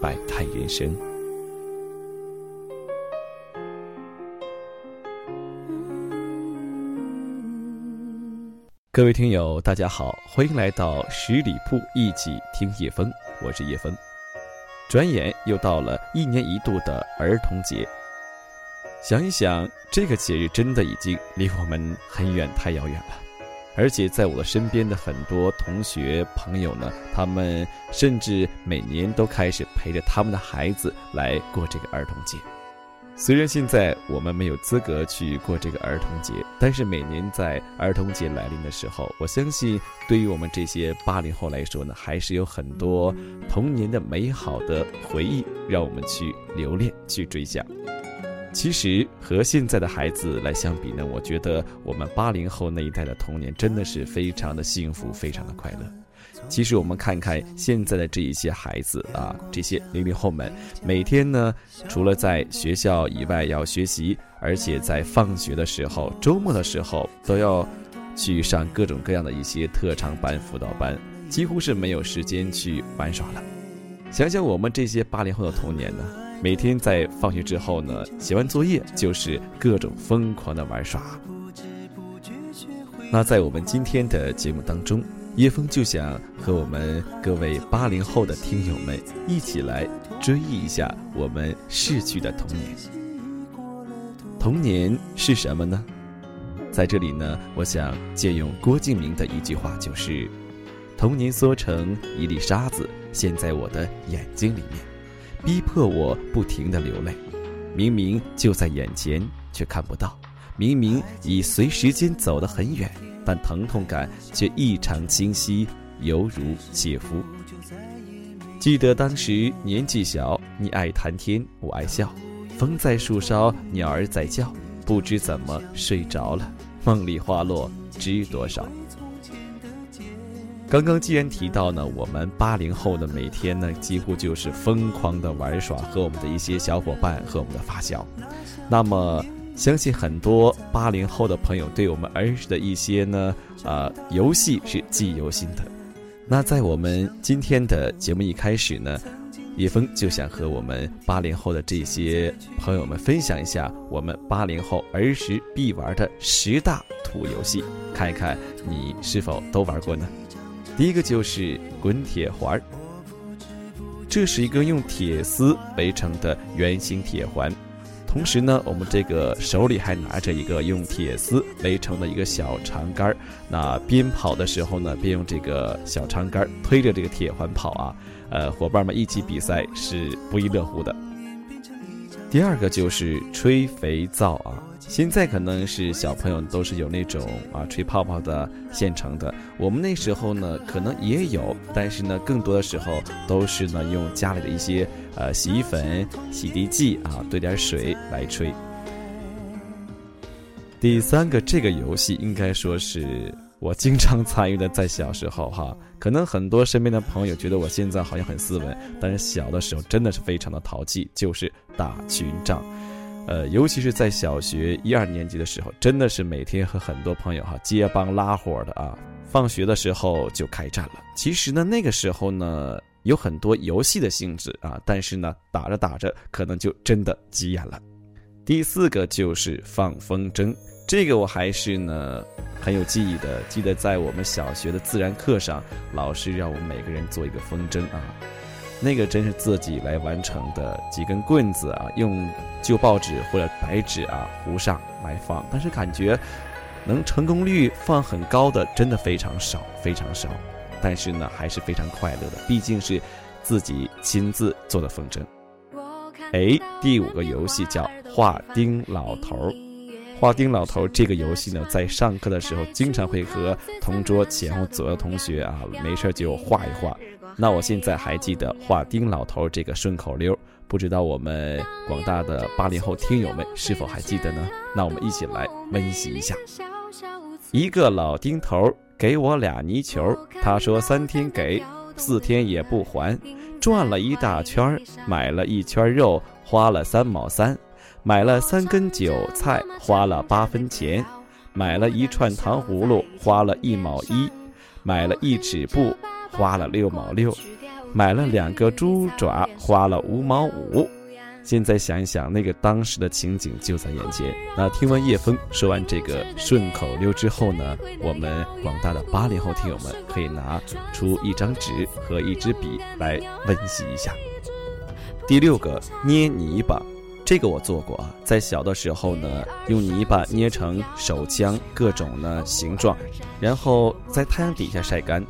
百态人生，各位听友，大家好，欢迎来到十里铺一起听叶风，我是叶枫。转眼又到了一年一度的儿童节，想一想，这个节日真的已经离我们很远，太遥远了。而且在我身边的很多同学朋友呢，他们甚至每年都开始陪着他们的孩子来过这个儿童节。虽然现在我们没有资格去过这个儿童节，但是每年在儿童节来临的时候，我相信对于我们这些八零后来说呢，还是有很多童年的美好的回忆，让我们去留恋、去追想。其实和现在的孩子来相比呢，我觉得我们八零后那一代的童年真的是非常的幸福，非常的快乐。其实我们看看现在的这一些孩子啊，这些零零后们，每天呢，除了在学校以外要学习，而且在放学的时候、周末的时候都要去上各种各样的一些特长班、辅导班，几乎是没有时间去玩耍了。想想我们这些八零后的童年呢？每天在放学之后呢，写完作业就是各种疯狂的玩耍。那在我们今天的节目当中，叶枫就想和我们各位八零后的听友们一起来追忆一下我们逝去的童年。童年是什么呢？在这里呢，我想借用郭敬明的一句话，就是“童年缩成一粒沙子，陷在我的眼睛里面。”逼迫我不停的流泪，明明就在眼前，却看不到；明明已随时间走得很远，但疼痛感却异常清晰，犹如切肤。记得当时年纪小，你爱谈天，我爱笑，风在树梢，鸟儿在叫，不知怎么睡着了，梦里花落知多少。刚刚既然提到呢，我们八零后的每天呢，几乎就是疯狂的玩耍，和我们的一些小伙伴和我们的发小。那么，相信很多八零后的朋友对我们儿时的一些呢，呃，游戏是记忆犹新的。那在我们今天的节目一开始呢，叶峰就想和我们八零后的这些朋友们分享一下我们八零后儿时必玩的十大土游戏，看一看你是否都玩过呢？第一个就是滚铁环儿，这是一个用铁丝围成的圆形铁环，同时呢，我们这个手里还拿着一个用铁丝围成的一个小长杆儿，那边跑的时候呢，边用这个小长杆推着这个铁环跑啊，呃，伙伴们一起比赛是不亦乐乎的。第二个就是吹肥皂啊。现在可能是小朋友都是有那种啊吹泡泡的现成的，我们那时候呢可能也有，但是呢更多的时候都是呢用家里的一些呃洗衣粉、洗涤剂啊兑点水来吹。第三个这个游戏应该说是我经常参与的，在小时候哈，可能很多身边的朋友觉得我现在好像很斯文，但是小的时候真的是非常的淘气，就是打群仗。呃，尤其是在小学一二年级的时候，真的是每天和很多朋友哈结帮拉伙的啊，放学的时候就开战了。其实呢，那个时候呢有很多游戏的性质啊，但是呢打着打着可能就真的急眼了。第四个就是放风筝，这个我还是呢很有记忆的，记得在我们小学的自然课上，老师让我们每个人做一个风筝啊。那个真是自己来完成的，几根棍子啊，用旧报纸或者白纸啊糊上来放，但是感觉能成功率放很高的真的非常少，非常少。但是呢，还是非常快乐的，毕竟是自己亲自做的风筝。哎，第五个游戏叫画钉老头儿，画丁老头这个游戏呢，在上课的时候经常会和同桌前后左右同学啊，没事就画一画。那我现在还记得画丁老头这个顺口溜，不知道我们广大的八零后听友们是否还记得呢？那我们一起来温习一下。一个老丁头给我俩泥球，他说三天给，四天也不还，转了一大圈，买了一圈肉，花了三毛三。买了三根韭菜，花了八分钱；买了一串糖葫芦，花了一毛一；买了一尺布，花了六毛六；买了两个猪爪，花了五毛五。现在想一想，那个当时的情景就在眼前。那听完叶枫说完这个顺口溜之后呢，我们广大的八零后听友们可以拿出一张纸和一支笔来温习一下。第六个，捏泥巴。这个我做过啊，在小的时候呢，用泥巴捏成手枪各种呢形状，然后在太阳底下晒干。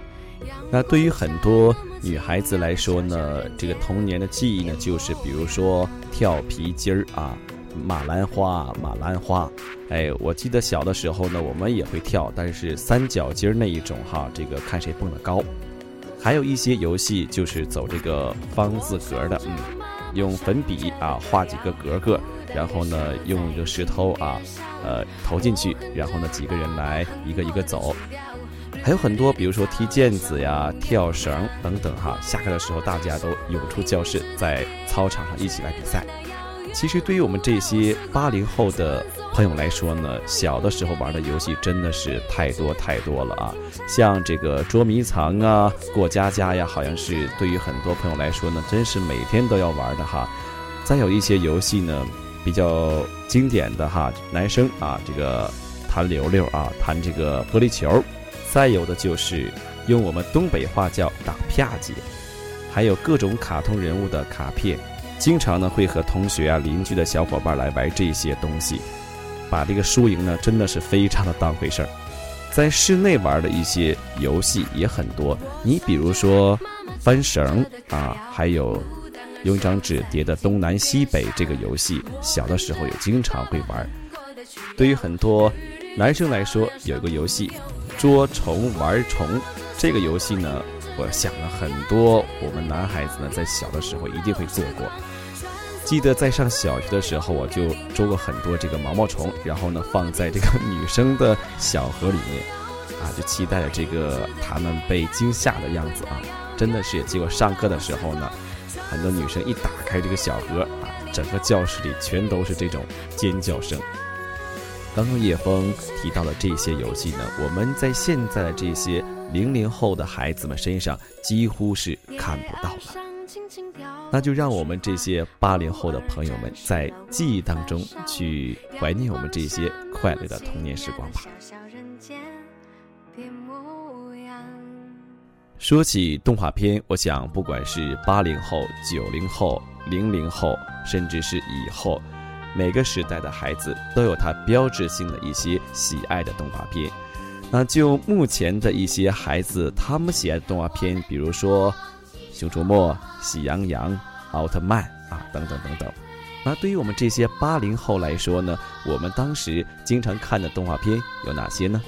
那对于很多女孩子来说呢，这个童年的记忆呢，就是比如说跳皮筋儿啊，马兰花，马兰花。哎，我记得小的时候呢，我们也会跳，但是三角筋儿那一种哈，这个看谁蹦得高。还有一些游戏就是走这个方字格的，嗯。用粉笔啊画几个格格，然后呢用一个石头啊，呃投进去，然后呢几个人来一个一个走，还有很多，比如说踢毽子呀、跳绳等等哈。下课的时候大家都涌出教室，在操场上一起来比赛。其实对于我们这些八零后的朋友来说呢，小的时候玩的游戏真的是太多太多了啊！像这个捉迷藏啊、过家家呀，好像是对于很多朋友来说呢，真是每天都要玩的哈。再有一些游戏呢，比较经典的哈，男生啊，这个弹溜溜啊，弹这个玻璃球；再有的就是用我们东北话叫打啪叽，还有各种卡通人物的卡片。经常呢会和同学啊、邻居的小伙伴来玩这些东西，把这个输赢呢真的是非常的当回事儿。在室内玩的一些游戏也很多，你比如说翻绳啊，还有用一张纸叠的东南西北这个游戏，小的时候也经常会玩。对于很多男生来说，有一个游戏捉虫玩虫，这个游戏呢。我想了很多，我们男孩子呢，在小的时候一定会做过。记得在上小学的时候，我就捉过很多这个毛毛虫，然后呢，放在这个女生的小盒里面，啊，就期待着这个他们被惊吓的样子啊，真的是。结果上课的时候呢，很多女生一打开这个小盒啊，整个教室里全都是这种尖叫声。刚刚叶枫提到的这些游戏呢，我们在现在的这些。零零后的孩子们身上几乎是看不到了，那就让我们这些八零后的朋友们在记忆当中去怀念我们这些快乐的童年时光吧。说起动画片，我想不管是八零后、九零后、零零后，甚至是以后，每个时代的孩子都有他标志性的一些喜爱的动画片。那就目前的一些孩子，他们喜爱的动画片，比如说《熊出没》《喜羊羊》《奥特曼》啊，等等等等。那对于我们这些八零后来说呢，我们当时经常看的动画片有哪些呢？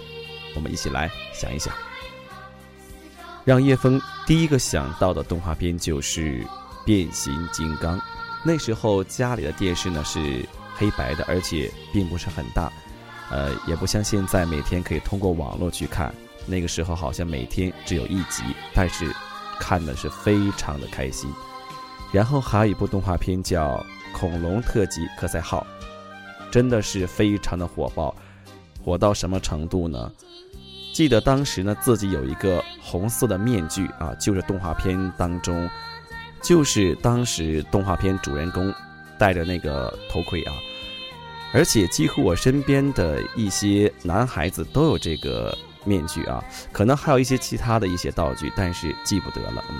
我们一起来想一想。让叶枫第一个想到的动画片就是《变形金刚》。那时候家里的电视呢是黑白的，而且并不是很大。呃，也不像现在每天可以通过网络去看，那个时候好像每天只有一集，但是看的是非常的开心。然后还有一部动画片叫《恐龙特辑科赛号》，真的是非常的火爆，火到什么程度呢？记得当时呢，自己有一个红色的面具啊，就是动画片当中，就是当时动画片主人公戴着那个头盔啊。而且几乎我身边的一些男孩子都有这个面具啊，可能还有一些其他的一些道具，但是记不得了。嗯，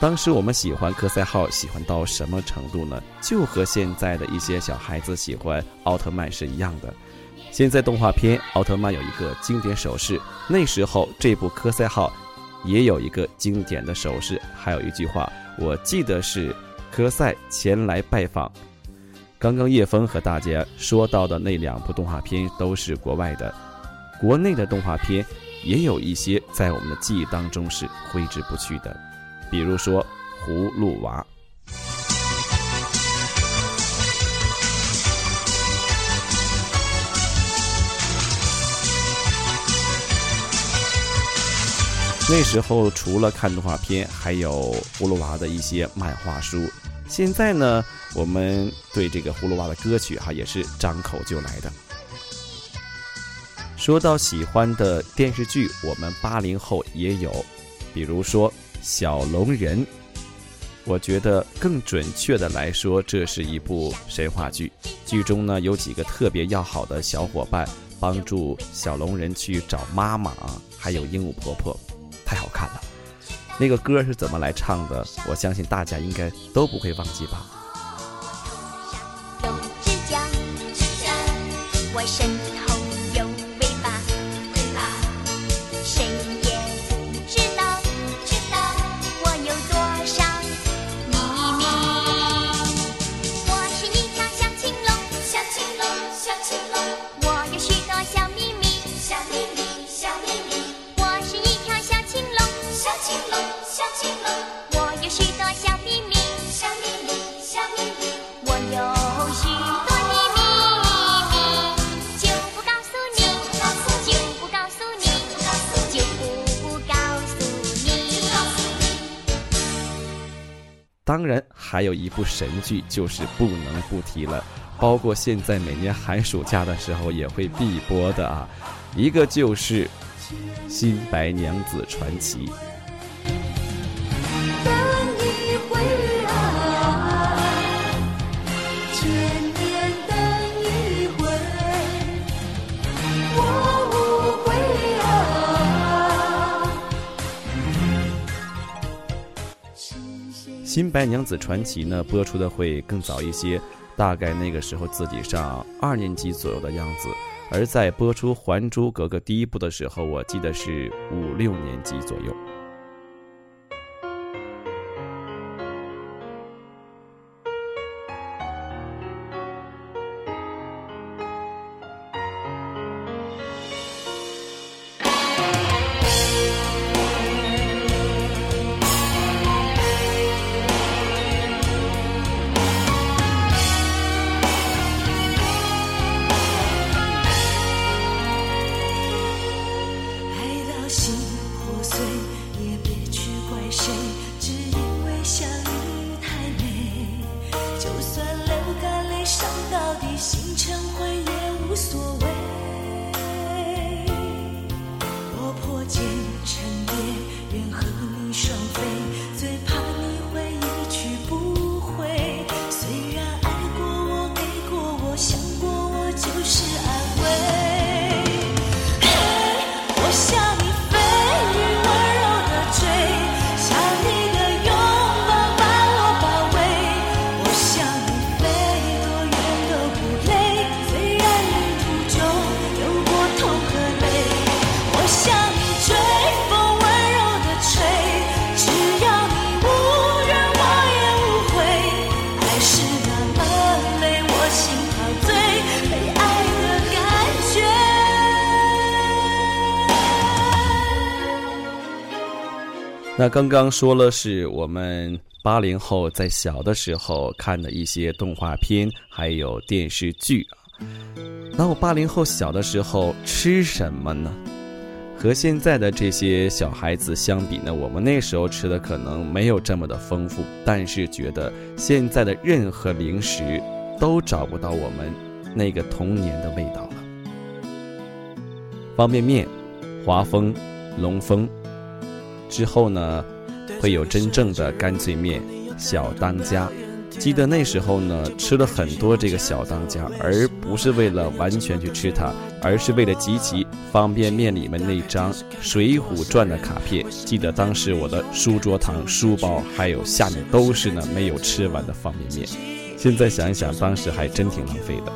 当时我们喜欢科赛号，喜欢到什么程度呢？就和现在的一些小孩子喜欢奥特曼是一样的。现在动画片奥特曼有一个经典手势，那时候这部科赛号也有一个经典的手势，还有一句话，我记得是科赛前来拜访。刚刚叶枫和大家说到的那两部动画片都是国外的，国内的动画片也有一些在我们的记忆当中是挥之不去的，比如说《葫芦娃》。那时候除了看动画片，还有葫芦娃的一些漫画书。现在呢，我们对这个葫芦娃的歌曲哈也是张口就来的。说到喜欢的电视剧，我们八零后也有，比如说《小龙人》。我觉得更准确的来说，这是一部神话剧。剧中呢有几个特别要好的小伙伴，帮助小龙人去找妈妈啊，还有鹦鹉婆婆。太好看了，那个歌是怎么来唱的？我相信大家应该都不会忘记吧。我身后当然，还有一部神剧就是不能不提了，包括现在每年寒暑假的时候也会必播的啊，一个就是《新白娘子传奇》。《新白娘子传奇》呢，播出的会更早一些，大概那个时候自己上二年级左右的样子；而在播出《还珠格格》第一部的时候，我记得是五六年级左右。生活。那刚刚说了是我们八零后在小的时候看的一些动画片，还有电视剧啊。那我八零后小的时候吃什么呢？和现在的这些小孩子相比呢，我们那时候吃的可能没有这么的丰富，但是觉得现在的任何零食都找不到我们那个童年的味道了。方便面、华丰、龙丰。之后呢，会有真正的干脆面、小当家。记得那时候呢，吃了很多这个小当家，而不是为了完全去吃它，而是为了集齐方便面里面那张《水浒传》的卡片。记得当时我的书桌堂、书包还有下面都是呢没有吃完的方便面。现在想一想，当时还真挺浪费的。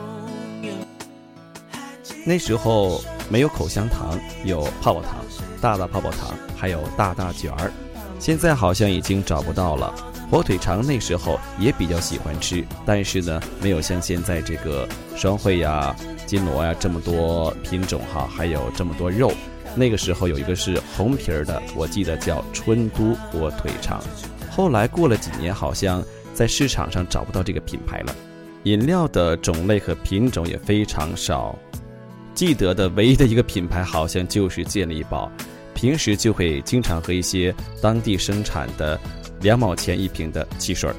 那时候没有口香糖，有泡泡糖。大大泡泡糖，还有大大卷儿，现在好像已经找不到了。火腿肠那时候也比较喜欢吃，但是呢，没有像现在这个双汇呀、金锣呀这么多品种哈，还有这么多肉。那个时候有一个是红皮儿的，我记得叫春都火腿肠。后来过了几年，好像在市场上找不到这个品牌了。饮料的种类和品种也非常少，记得的唯一的一个品牌好像就是健力宝。平时就会经常喝一些当地生产的。两毛钱一瓶的汽水儿，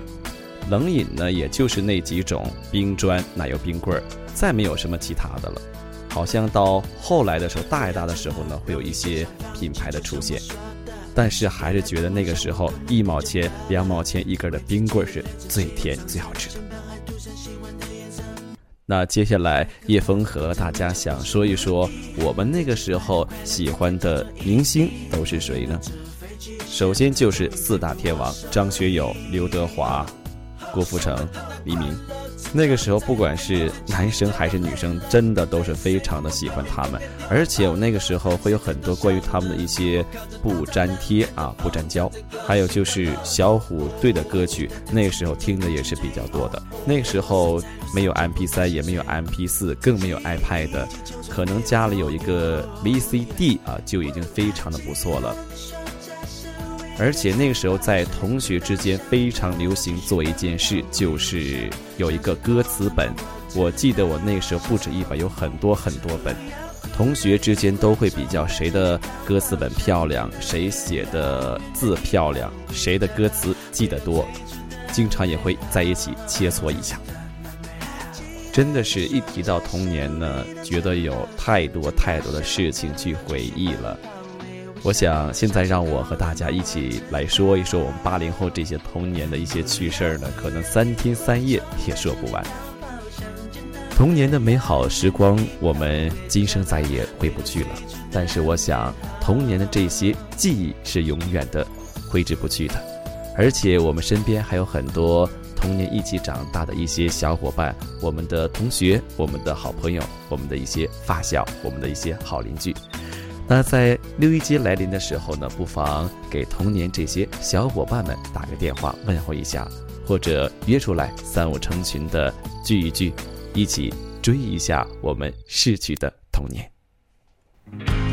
冷饮呢，也就是那几种冰砖、奶油冰棍儿，再没有什么其他的了。好像到后来的时候，大一大的时候呢，会有一些品牌的出现，但是还是觉得那个时候一毛钱、两毛钱一根的冰棍儿是最甜、最好吃的。那接下来叶枫和大家想说一说，我们那个时候喜欢的明星都是谁呢？首先就是四大天王张学友、刘德华、郭富城、黎明。那个时候，不管是男生还是女生，真的都是非常的喜欢他们。而且我那个时候会有很多关于他们的一些不粘贴啊、不粘胶。还有就是小虎队的歌曲，那个时候听的也是比较多的。那个时候没有 MP3，也没有 MP4，更没有 iPad，可能家里有一个 VCD 啊，就已经非常的不错了。而且那个时候，在同学之间非常流行做一件事，就是有一个歌词本。我记得我那时候不止一本，有很多很多本。同学之间都会比较谁的歌词本漂亮，谁写的字漂亮，谁的歌词记得多，经常也会在一起切磋一下。真的是一提到童年呢，觉得有太多太多的事情去回忆了。我想现在让我和大家一起来说一说我们八零后这些童年的一些趣事儿呢，可能三天三夜也说不完。童年的美好时光，我们今生再也回不去了。但是我想，童年的这些记忆是永远的，挥之不去的。而且我们身边还有很多童年一起长大的一些小伙伴，我们的同学，我们的好朋友，我们的一些发小，我们的一些好邻居。那在六一节来临的时候呢，不妨给童年这些小伙伴们打个电话问候一下，或者约出来三五成群的聚一聚，一起追忆一下我们逝去的童年。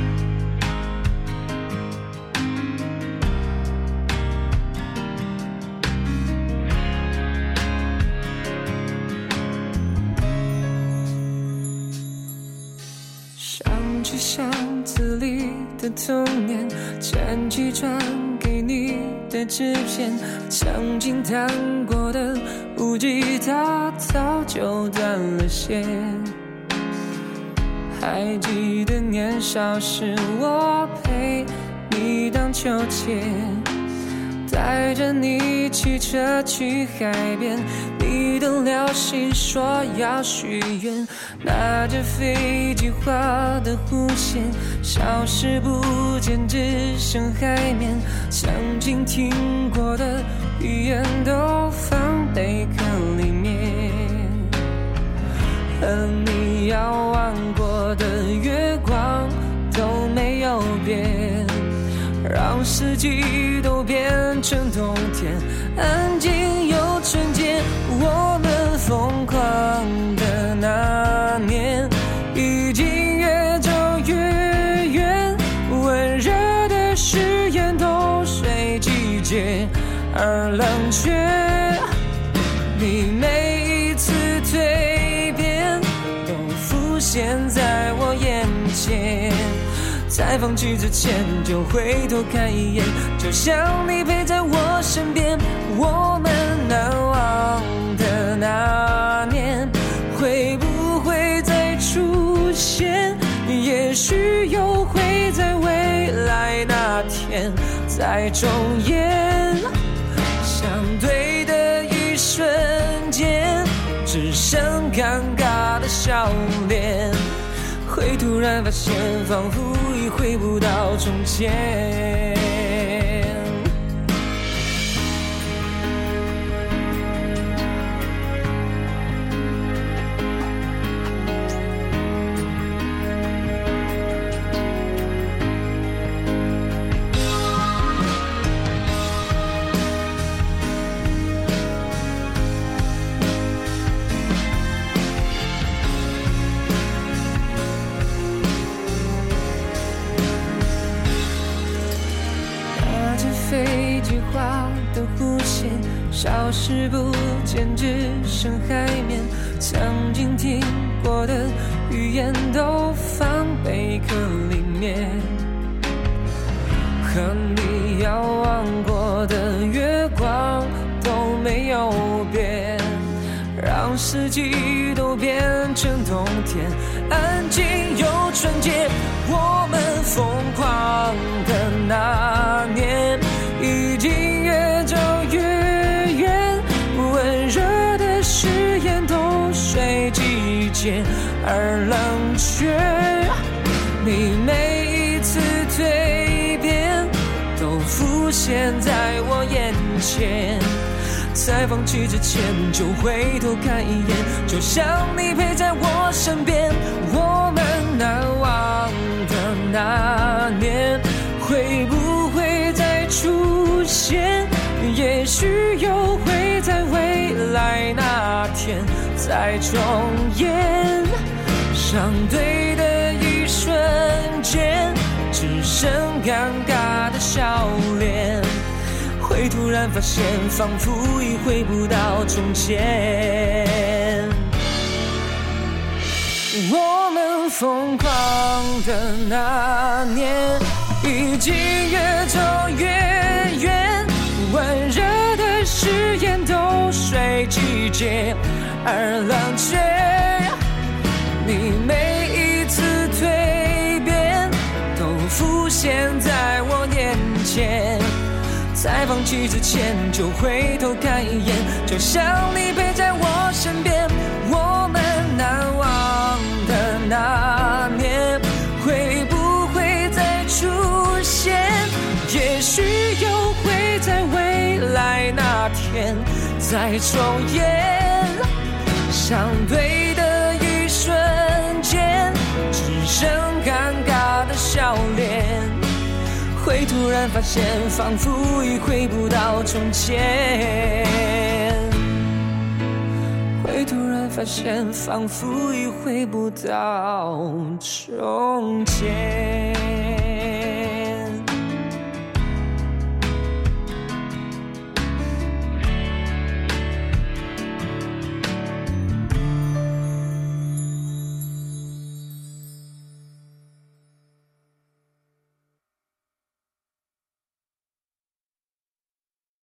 童年，捡起传给你的纸片，曾经弹过的无吉他早就断了线。还记得年少时，我陪你荡秋千。带着你骑车去海边，你等了信说要许愿，拿着飞机画的弧线，消失不见，只剩海面。曾经听过的语言都放贝壳里面，和你遥望过的月光都没有变。让四季都变成冬天，安静在放弃之前，就回头看一眼，就像你陪在我身边。我们难忘的那年，会不会再出现？也许又会在未来那天再重演。相对的一瞬间，只剩尴尬的笑脸。会突然发现，仿佛已回不到从前。极化的弧线消失不见，只剩海面。曾经听过的语言都放贝壳里面，和你遥望过的月光都没有变，让四季都变成冬天，安静又纯洁。我们疯狂的那年，已经越走越远，温热的誓言都随季节而冷却。你每一次蜕变，都浮现在我眼前。在放弃之前，就回头看一眼，就像你陪在我身边。我们难忘的那年，会不出现？也许又会在未来那天再重演。相对的一瞬间，只剩尴尬的笑脸。会突然发现，仿佛已回不到从前。我们疯狂的那年，已经越走越远，温热的誓言都随季节而冷却。你每一次蜕变，都浮现在我眼前。在放弃之前，就回头看一眼，就像你陪在我身边。再重演。相对的一瞬间，只剩尴尬的笑脸。会突然发现，仿佛已回不到从前。会突然发现，仿佛已回不到从前。